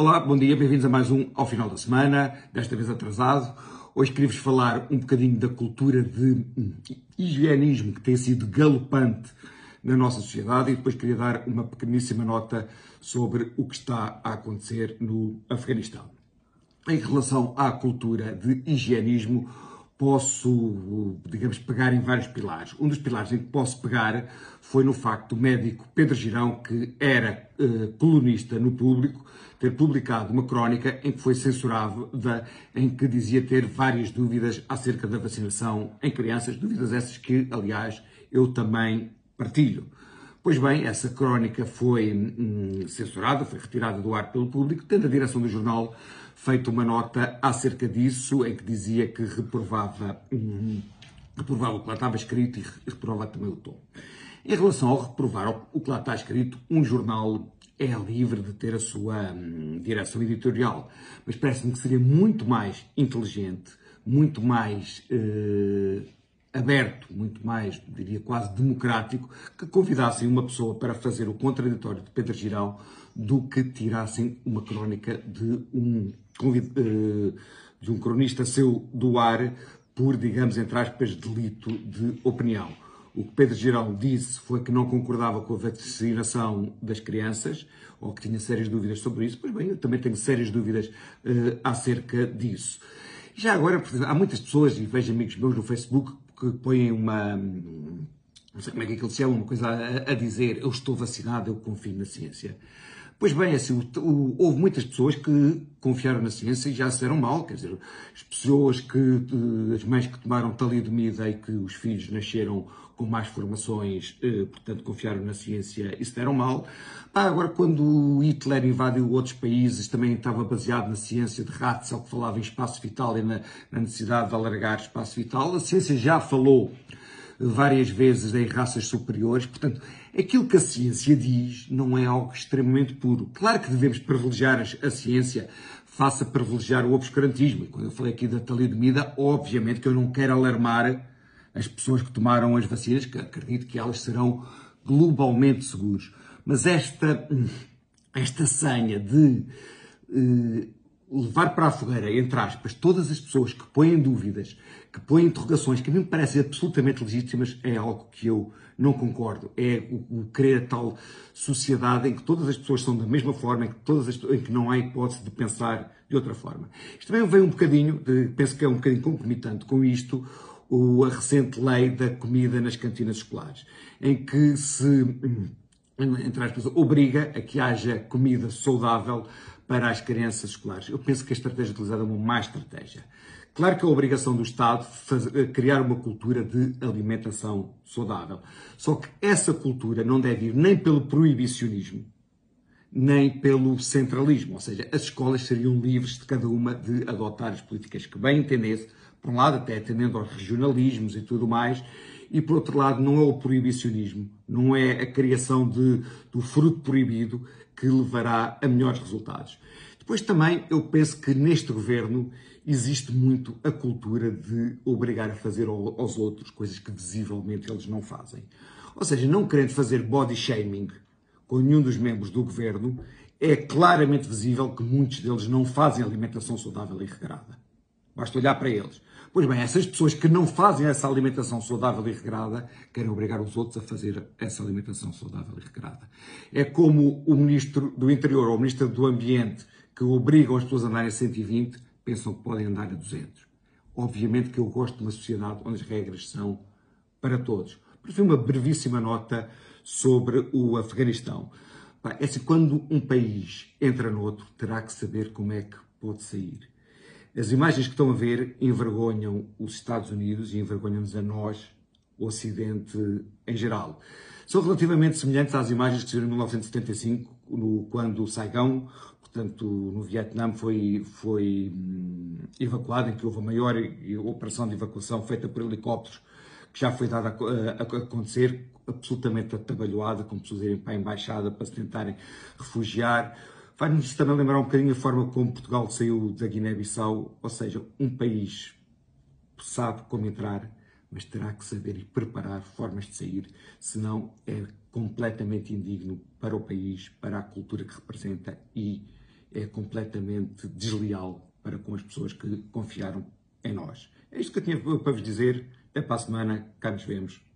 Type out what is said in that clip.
Olá, bom dia, bem-vindos a mais um ao final da semana, desta vez atrasado. Hoje queria-vos falar um bocadinho da cultura de higienismo que tem sido galopante na nossa sociedade e depois queria dar uma pequeníssima nota sobre o que está a acontecer no Afeganistão. Em relação à cultura de higienismo, posso, digamos, pegar em vários pilares. Um dos pilares em que posso pegar foi no facto do médico Pedro Girão, que era eh, colunista no público, ter publicado uma crónica em que foi censurado, da, em que dizia ter várias dúvidas acerca da vacinação em crianças, dúvidas essas que, aliás, eu também partilho. Pois bem, essa crónica foi hum, censurada, foi retirada do ar pelo público, tendo a direção do jornal feito uma nota acerca disso, em que dizia que reprovava, hum, reprovava o que lá estava escrito e reprovava também o tom. Em relação ao reprovar o que lá está escrito, um jornal é livre de ter a sua hum, direção editorial, mas parece-me que seria muito mais inteligente, muito mais eh, aberto, muito mais, diria quase democrático, que convidassem uma pessoa para fazer o contraditório de Pedro Girão do que tirassem uma crónica de um, eh, de um cronista seu do ar por, digamos, entre aspas, delito de opinião. O que Pedro Girão disse foi que não concordava com a vacinação das crianças, ou que tinha sérias dúvidas sobre isso. Pois bem, eu também tenho sérias dúvidas uh, acerca disso. Já agora, há muitas pessoas, e vejo amigos meus no Facebook, que põem uma. Não sei como é que aquilo se chama, uma coisa a, a dizer: eu estou vacinado, eu confio na ciência. Pois bem, assim, o, o, houve muitas pessoas que confiaram na ciência e já se deram mal, quer dizer, as pessoas que, as mães que tomaram talidomida e que os filhos nasceram com mais formações, eh, portanto, confiaram na ciência e se deram mal. Agora, quando Hitler invadiu outros países, também estava baseado na ciência de Ratzel, que falava em espaço vital e na, na necessidade de alargar espaço vital. A ciência já falou várias vezes em raças superiores. Portanto, aquilo que a ciência diz não é algo extremamente puro. Claro que devemos privilegiar a ciência face a privilegiar o obscurantismo. E quando eu falei aqui da talidomida, obviamente que eu não quero alarmar as pessoas que tomaram as vacinas, que acredito que elas serão globalmente seguras. Mas esta, esta senha de eh, levar para a fogueira, entre aspas, todas as pessoas que põem dúvidas, que põem interrogações que a mim me parecem absolutamente legítimas, é algo que eu não concordo. É o, o querer tal sociedade em que todas as pessoas são da mesma forma, em que, todas as, em que não há hipótese de pensar de outra forma. Isto também vem um bocadinho, de, penso que é um bocadinho concomitante com isto, o, a recente lei da comida nas cantinas escolares, em que se entre aspas, obriga a que haja comida saudável para as crianças escolares. Eu penso que a estratégia utilizada é uma má estratégia. Claro que é a obrigação do Estado fazer, eh, criar uma cultura de alimentação saudável. Só que essa cultura não deve ir nem pelo proibicionismo, nem pelo centralismo. Ou seja, as escolas seriam livres de cada uma de adotar as políticas que bem entendesse, por um lado, até atendendo aos regionalismos e tudo mais, e por outro lado, não é o proibicionismo, não é a criação de, do fruto proibido que levará a melhores resultados. Depois também eu penso que neste governo existe muito a cultura de obrigar a fazer aos outros coisas que visivelmente eles não fazem. Ou seja, não querendo fazer body shaming com nenhum dos membros do governo, é claramente visível que muitos deles não fazem alimentação saudável e regrada. Basta olhar para eles. Pois bem, essas pessoas que não fazem essa alimentação saudável e regrada querem obrigar os outros a fazer essa alimentação saudável e regrada. É como o Ministro do Interior ou o Ministro do Ambiente que obrigam as pessoas a andarem a 120 pensam que podem andar a 200. Obviamente que eu gosto de uma sociedade onde as regras são para todos. Por uma brevíssima nota sobre o Afeganistão. É assim, quando um país entra no outro, terá que saber como é que pode sair. As imagens que estão a ver envergonham os Estados Unidos e envergonham-nos a nós, o Ocidente em geral. São relativamente semelhantes às imagens que se viram em 1975, no, quando o Saigão, portanto, no Vietnã, foi, foi hum, evacuado, em que houve a maior operação de evacuação feita por helicópteros, que já foi dada a, a, a acontecer, absolutamente atabalhoada, com pessoas irem para a embaixada para se tentarem refugiar Faz-nos também lembrar um bocadinho a forma como Portugal saiu da Guiné-Bissau, ou seja, um país sabe como entrar, mas terá que saber e preparar formas de sair, senão é completamente indigno para o país, para a cultura que representa e, é completamente desleal para com as pessoas que confiaram em nós. É isto que eu tinha para vos dizer. Até para a semana. Cá nos vemos.